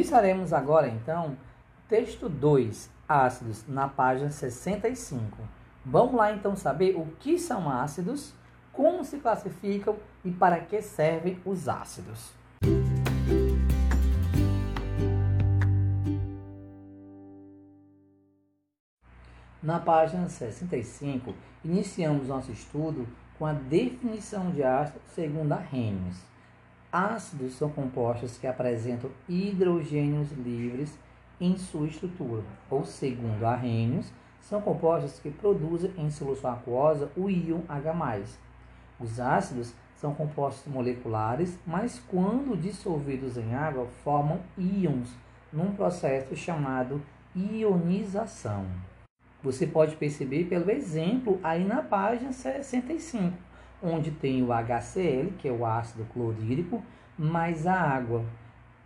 Iniciaremos agora então texto 2, ácidos, na página 65. Vamos lá então saber o que são ácidos, como se classificam e para que servem os ácidos. Na página 65, iniciamos nosso estudo com a definição de ácido segundo Arrhenius. Ácidos são compostos que apresentam hidrogênios livres em sua estrutura, ou segundo Arrhenius, são compostos que produzem em solução aquosa o íon H+. Os ácidos são compostos moleculares, mas quando dissolvidos em água formam íons num processo chamado ionização. Você pode perceber pelo exemplo aí na página 65, onde tem o HCl, que é o ácido clorídrico, mais a água.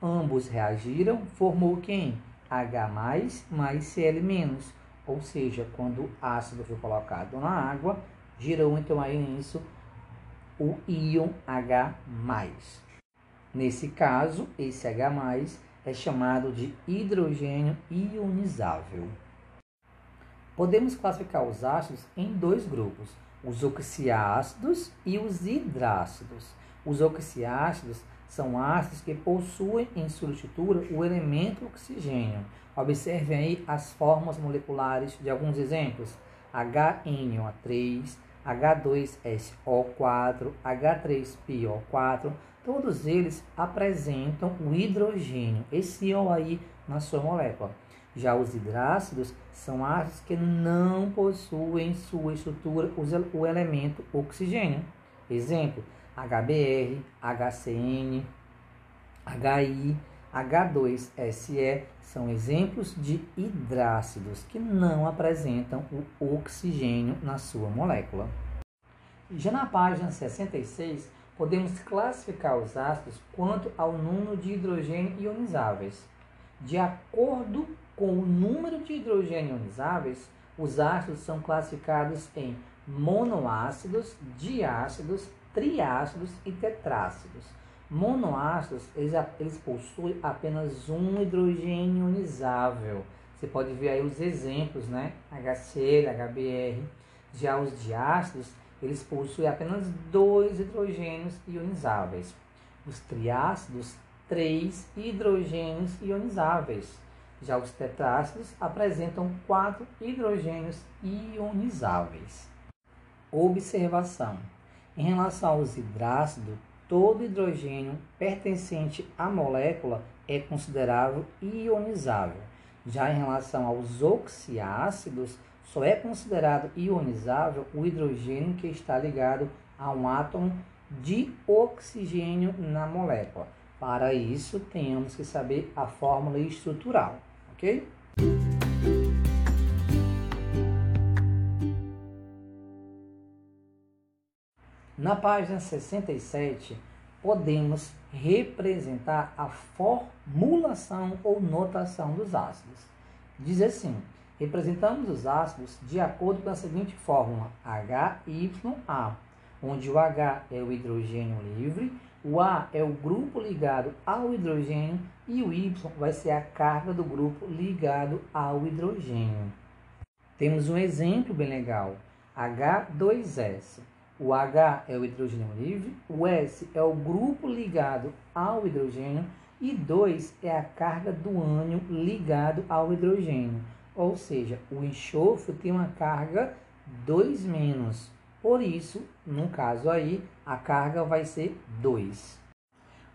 Ambos reagiram, formou quem? H mais Cl-, ou seja, quando o ácido foi colocado na água, girou então aí nisso o íon H+. Nesse caso, esse H+, é chamado de hidrogênio ionizável. Podemos classificar os ácidos em dois grupos, os oxiácidos e os hidrácidos. Os oxiácidos são ácidos que possuem em sua estrutura o elemento oxigênio. Observem aí as formas moleculares de alguns exemplos: HNO3, H2SO4, H3PO4, todos eles apresentam o hidrogênio, esse O aí na sua molécula. Já os hidrácidos são ácidos que não possuem em sua estrutura o elemento oxigênio. Exemplo: HBr, HCN, HI, H2SE são exemplos de hidrácidos que não apresentam o oxigênio na sua molécula. Já na página 66, podemos classificar os ácidos quanto ao número de hidrogênio ionizáveis. De acordo com o número de hidrogênio ionizáveis, os ácidos são classificados em monoácidos, diácidos, triácidos e tetrácidos. Monoácidos, eles, eles possuem apenas um hidrogênio ionizável. Você pode ver aí os exemplos, né? HCl, HBr. Já os diácidos, eles possuem apenas dois hidrogênios ionizáveis. Os triácidos, três hidrogênios ionizáveis. Já os tetrácidos apresentam quatro hidrogênios ionizáveis. Observação: em relação aos hidrácidos, todo hidrogênio pertencente à molécula é considerável ionizável. Já em relação aos oxiácidos, só é considerado ionizável o hidrogênio que está ligado a um átomo de oxigênio na molécula. Para isso, temos que saber a fórmula estrutural ok? Na página 67, podemos representar a formulação ou notação dos ácidos. Diz assim: representamos os ácidos de acordo com a seguinte fórmula: HYA, onde o H é o hidrogênio livre o A é o grupo ligado ao hidrogênio e o Y vai ser a carga do grupo ligado ao hidrogênio. Temos um exemplo bem legal, H2S. O H é o hidrogênio livre, o S é o grupo ligado ao hidrogênio e 2 é a carga do ânion ligado ao hidrogênio. Ou seja, o enxofre tem uma carga 2 menos. Por isso, no caso aí, a carga vai ser 2.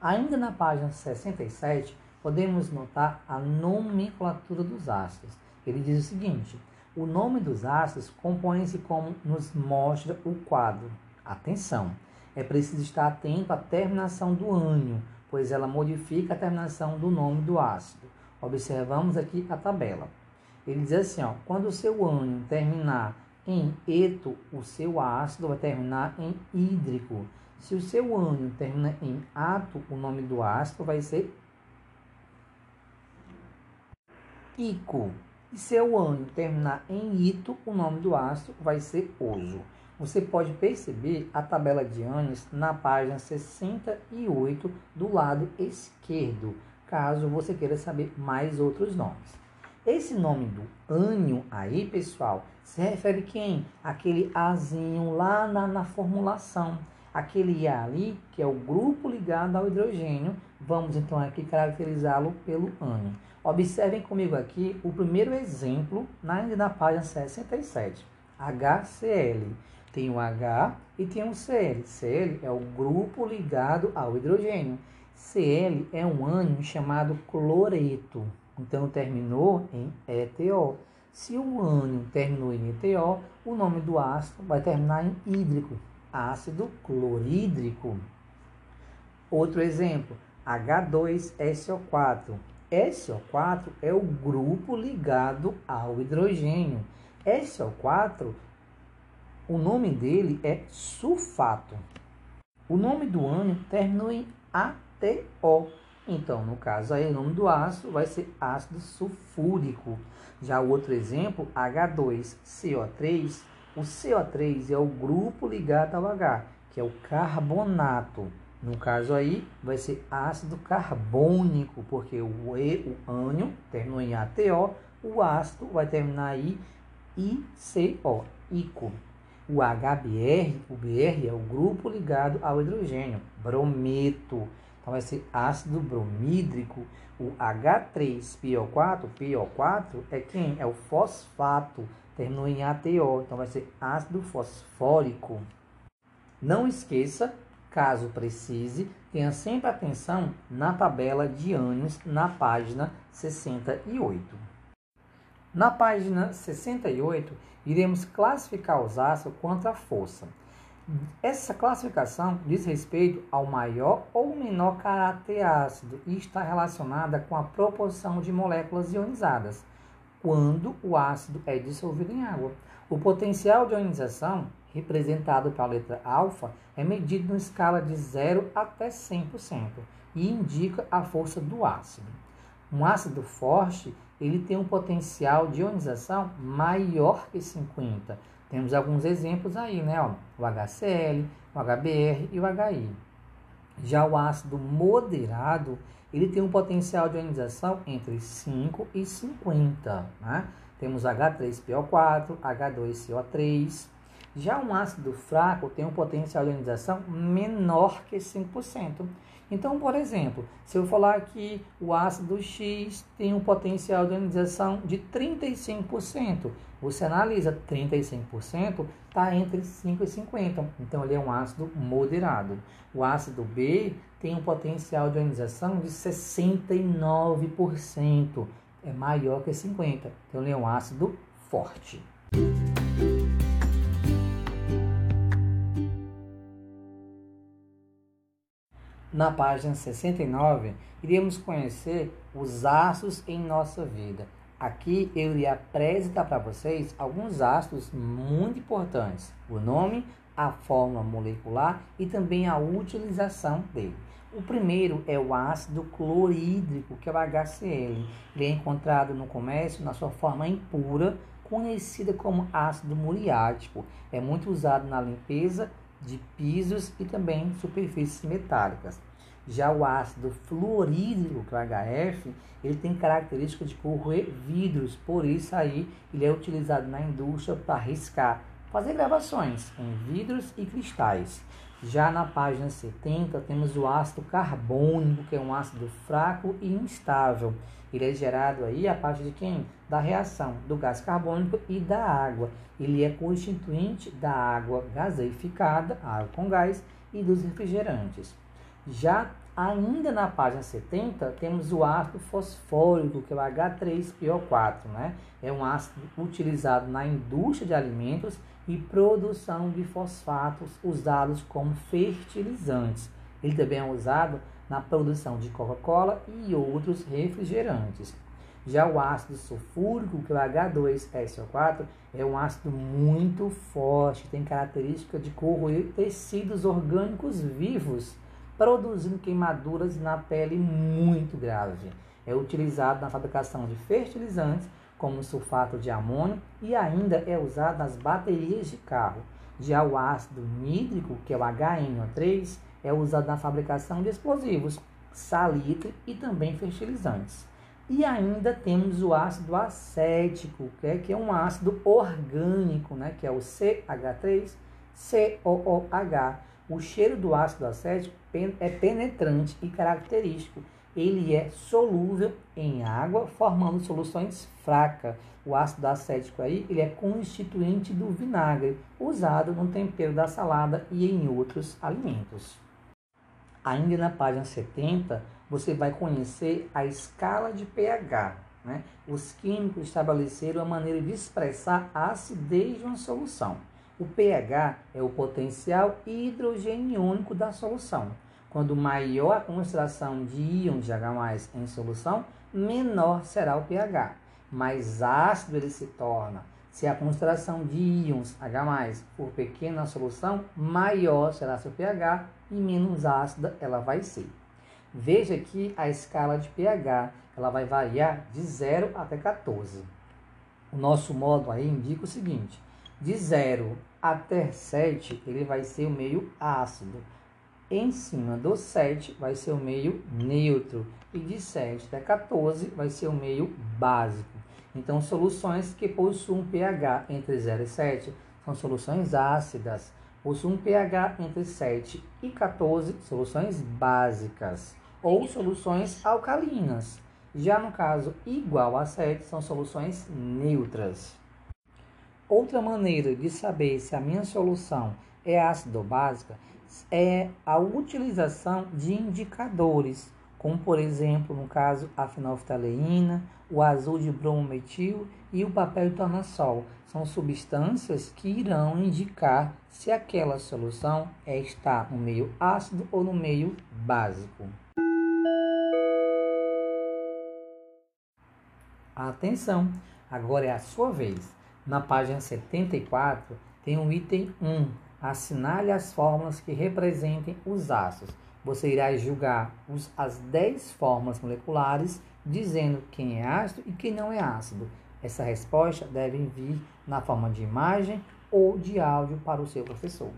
Ainda na página 67, podemos notar a nomenclatura dos ácidos. Ele diz o seguinte: o nome dos ácidos compõe-se como nos mostra o quadro. Atenção! É preciso estar atento à terminação do ânion, pois ela modifica a terminação do nome do ácido. Observamos aqui a tabela. Ele diz assim: ó, quando o seu ânion terminar em eto, o seu ácido vai terminar em hídrico. Se o seu ânion termina em ato, o nome do ácido vai ser ico. E se o ânion terminar em ito, o nome do ácido vai ser oso. Você pode perceber a tabela de ânions na página 68 do lado esquerdo. caso você queira saber mais outros nomes. Esse nome do ânio aí, pessoal, se refere quem? Aquele azinho lá na, na formulação. Aquele A ali, que é o grupo ligado ao hidrogênio, vamos então aqui caracterizá-lo pelo ânion. Observem comigo aqui o primeiro exemplo, ainda na página 67. HCl. Tem o H e tem o Cl. Cl é o grupo ligado ao hidrogênio. Cl é um ânion chamado cloreto. Então terminou em ETO. Se o ânion terminou em ETO, o nome do ácido vai terminar em hídrico, ácido clorídrico. Outro exemplo, H2SO4. SO4 é o grupo ligado ao hidrogênio. SO4, o nome dele é sulfato. O nome do ânion terminou em ATO. Então, no caso aí, o nome do ácido vai ser ácido sulfúrico. Já o outro exemplo, H2CO3, o CO3 é o grupo ligado ao H, que é o carbonato. No caso aí, vai ser ácido carbônico, porque o E, o ânion, terminou em ATO, o ácido vai terminar aí ICO, ICO. O HBr, o BR é o grupo ligado ao hidrogênio, brometo. Então vai ser ácido bromídrico. O H3PO4, PO4 é quem? É o fosfato, terminou em ATO, então vai ser ácido fosfórico. Não esqueça Caso precise, tenha sempre atenção na tabela de ânions na página 68. Na página 68, iremos classificar os ácidos quanto à força. Essa classificação diz respeito ao maior ou menor caráter ácido e está relacionada com a proporção de moléculas ionizadas quando o ácido é dissolvido em água. O potencial de ionização representado pela letra alfa, é medido em escala de 0 até 100% e indica a força do ácido. Um ácido forte, ele tem um potencial de ionização maior que 50. Temos alguns exemplos aí, né? Ó, o HCl, o HBr e o HI. Já o ácido moderado, ele tem um potencial de ionização entre 5 e 50. Né? Temos H3PO4, H2CO3, já um ácido fraco tem um potencial de ionização menor que 5%. Então, por exemplo, se eu falar que o ácido X tem um potencial de ionização de 35%, você analisa 35% está entre 5 e 50. Então, ele é um ácido moderado. O ácido B tem um potencial de ionização de 69%, é maior que 50. Então, ele é um ácido forte. Na página 69, iremos conhecer os ácidos em nossa vida. Aqui eu irei apresentar para vocês alguns ácidos muito importantes: o nome, a fórmula molecular e também a utilização dele. O primeiro é o ácido clorídrico, que é o HCl. Ele é encontrado no comércio na sua forma impura, conhecida como ácido muriático. É muito usado na limpeza de pisos e também superfícies metálicas. Já o ácido fluorídrico, é HF, ele tem característica de corroer vidros, por isso aí ele é utilizado na indústria para riscar, fazer gravações em vidros e cristais. Já na página 70 temos o ácido carbônico, que é um ácido fraco e instável. Ele é gerado aí a partir de quem? Da reação do gás carbônico e da água. Ele é constituinte da água gaseificada, água com gás, e dos refrigerantes. Já ainda na página 70, temos o ácido fosfórico, que é o H3PO4, né? É um ácido utilizado na indústria de alimentos e produção de fosfatos usados como fertilizantes. Ele também é usado na produção de Coca-Cola e outros refrigerantes. Já o ácido sulfúrico, que é o H2SO4, é um ácido muito forte, tem característica de corroer tecidos orgânicos vivos produzindo queimaduras na pele muito grave. É utilizado na fabricação de fertilizantes, como sulfato de amônio, e ainda é usado nas baterias de carro. Já o ácido nídrico, que é o HNO3, é usado na fabricação de explosivos, salitre e também fertilizantes. E ainda temos o ácido acético, que é, que é um ácido orgânico, né, que é o CH3COOH. O cheiro do ácido acético é penetrante e característico. Ele é solúvel em água, formando soluções fracas. O ácido acético aí, ele é constituinte do vinagre, usado no tempero da salada e em outros alimentos. Ainda na página 70, você vai conhecer a escala de pH. Né? Os químicos estabeleceram a maneira de expressar a acidez de uma solução. O pH é o potencial hidrogeniônico da solução. Quando maior a concentração de íons de H+, em solução, menor será o pH. Mais ácido ele se torna. Se a concentração de íons H+, for pequena na solução, maior será seu pH e menos ácida ela vai ser. Veja que a escala de pH ela vai variar de 0 até 14. O nosso modo aí indica o seguinte: de 0 até 7 ele vai ser o meio ácido. Em cima do 7 vai ser o meio neutro. E de 7 até 14 vai ser o meio básico. Então, soluções que possuem pH entre 0 e 7 são soluções ácidas. Possuem pH entre 7 e 14, soluções básicas. Ou soluções alcalinas. Já no caso igual a 7, são soluções neutras. Outra maneira de saber se a minha solução é ácido ou básica é a utilização de indicadores como por exemplo, no caso, a fenolftaleína, o azul de bromometil e o papel tornassol. São substâncias que irão indicar se aquela solução é, está no meio ácido ou no meio básico. Atenção, agora é a sua vez. Na página 74 tem o item 1, assinale as fórmulas que representem os ácidos você irá julgar os, as 10 formas moleculares, dizendo quem é ácido e quem não é ácido. Essa resposta deve vir na forma de imagem ou de áudio para o seu professor.